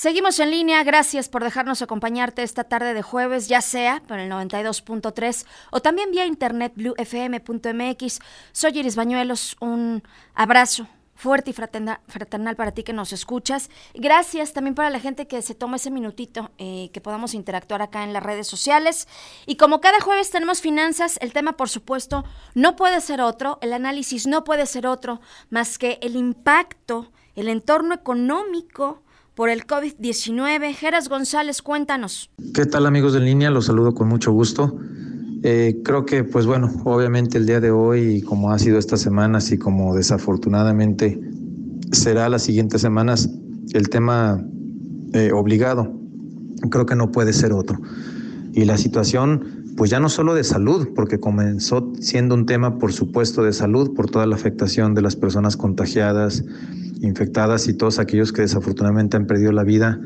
Seguimos en línea, gracias por dejarnos acompañarte esta tarde de jueves, ya sea por el 92.3 o también vía internet bluefm.mx. Soy Iris Bañuelos, un abrazo fuerte y fraternal, para ti que nos escuchas. Gracias también para la gente que se toma ese minutito, eh, que podamos interactuar acá en las redes sociales. Y como cada jueves tenemos finanzas, el tema por supuesto no puede ser otro, el análisis no puede ser otro, más que el impacto, el entorno económico, por el COVID-19. Geras González, cuéntanos. ¿Qué tal amigos de línea? Los saludo con mucho gusto. Eh, creo que, pues bueno, obviamente el día de hoy, como ha sido estas semanas y como desafortunadamente será las siguientes semanas, el tema eh, obligado, creo que no puede ser otro. Y la situación, pues ya no solo de salud, porque comenzó siendo un tema, por supuesto, de salud, por toda la afectación de las personas contagiadas, infectadas y todos aquellos que desafortunadamente han perdido la vida,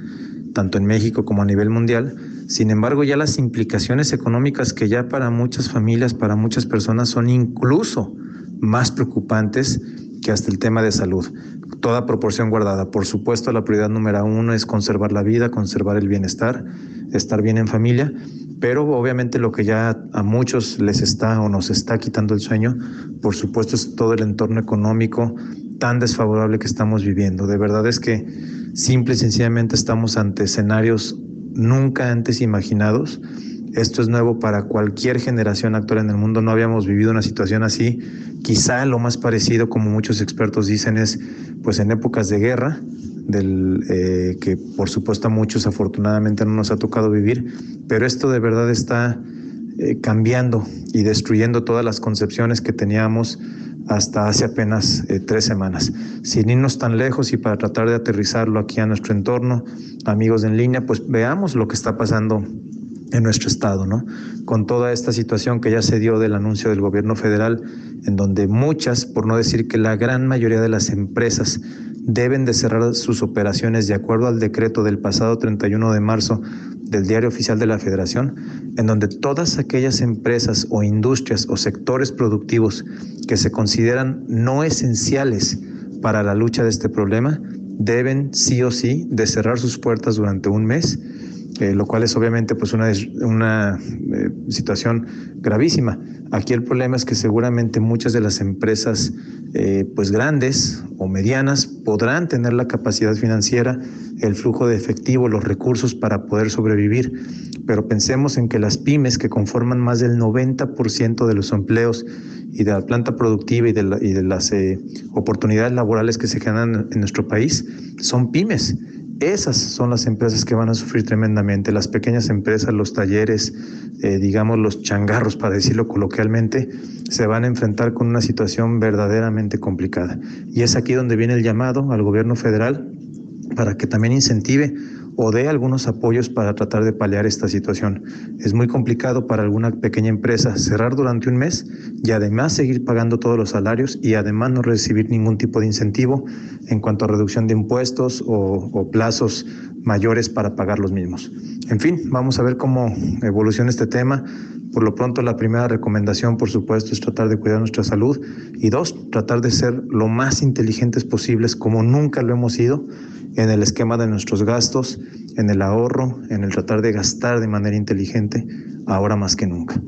tanto en México como a nivel mundial, sin embargo, ya las implicaciones económicas que ya para muchas familias, para muchas personas son incluso más preocupantes que hasta el tema de salud. Toda proporción guardada. Por supuesto, la prioridad número uno es conservar la vida, conservar el bienestar, estar bien en familia, pero obviamente lo que ya a muchos les está o nos está quitando el sueño, por supuesto, es todo el entorno económico tan desfavorable que estamos viviendo. De verdad es que simple y sencillamente estamos ante escenarios nunca antes imaginados. Esto es nuevo para cualquier generación actual en el mundo. No habíamos vivido una situación así. Quizá lo más parecido, como muchos expertos dicen, es pues en épocas de guerra, eh, que por supuesto a muchos afortunadamente no nos ha tocado vivir, pero esto de verdad está eh, cambiando y destruyendo todas las concepciones que teníamos hasta hace apenas eh, tres semanas. Sin irnos tan lejos y para tratar de aterrizarlo aquí a nuestro entorno, amigos en línea, pues veamos lo que está pasando en nuestro estado, ¿no? Con toda esta situación que ya se dio del anuncio del gobierno federal, en donde muchas, por no decir que la gran mayoría de las empresas deben de cerrar sus operaciones de acuerdo al decreto del pasado 31 de marzo del Diario Oficial de la Federación, en donde todas aquellas empresas o industrias o sectores productivos que se consideran no esenciales para la lucha de este problema deben sí o sí de cerrar sus puertas durante un mes eh, lo cual es obviamente pues una, una eh, situación gravísima. Aquí el problema es que seguramente muchas de las empresas eh, pues grandes o medianas podrán tener la capacidad financiera, el flujo de efectivo, los recursos para poder sobrevivir, pero pensemos en que las pymes que conforman más del 90% de los empleos y de la planta productiva y de, y de las oportunidades laborales que se generan en nuestro país son pymes esas son las empresas que van a sufrir tremendamente. Las pequeñas empresas, los talleres, eh, digamos los changarros, para decirlo coloquialmente, se van a enfrentar con una situación verdaderamente complicada. Y es aquí donde viene el llamado al gobierno federal para que también incentive o dé algunos apoyos para tratar de paliar esta situación. Es muy complicado para alguna pequeña empresa cerrar durante un mes y además seguir pagando todos los salarios y además no recibir ningún tipo de incentivo en cuanto a reducción de impuestos o, o plazos mayores para pagar los mismos. En fin, vamos a ver cómo evoluciona este tema. Por lo pronto, la primera recomendación, por supuesto, es tratar de cuidar nuestra salud y dos, tratar de ser lo más inteligentes posibles como nunca lo hemos sido en el esquema de nuestros gastos, en el ahorro, en el tratar de gastar de manera inteligente, ahora más que nunca.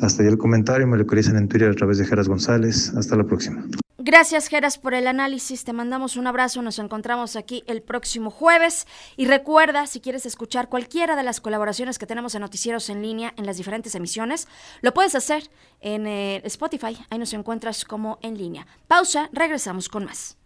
Hasta ahí el comentario, me localizan en Twitter a través de Geras González. Hasta la próxima. Gracias, Geras, por el análisis. Te mandamos un abrazo. Nos encontramos aquí el próximo jueves. Y recuerda, si quieres escuchar cualquiera de las colaboraciones que tenemos en Noticieros en línea en las diferentes emisiones, lo puedes hacer en eh, Spotify. Ahí nos encuentras como en línea. Pausa, regresamos con más.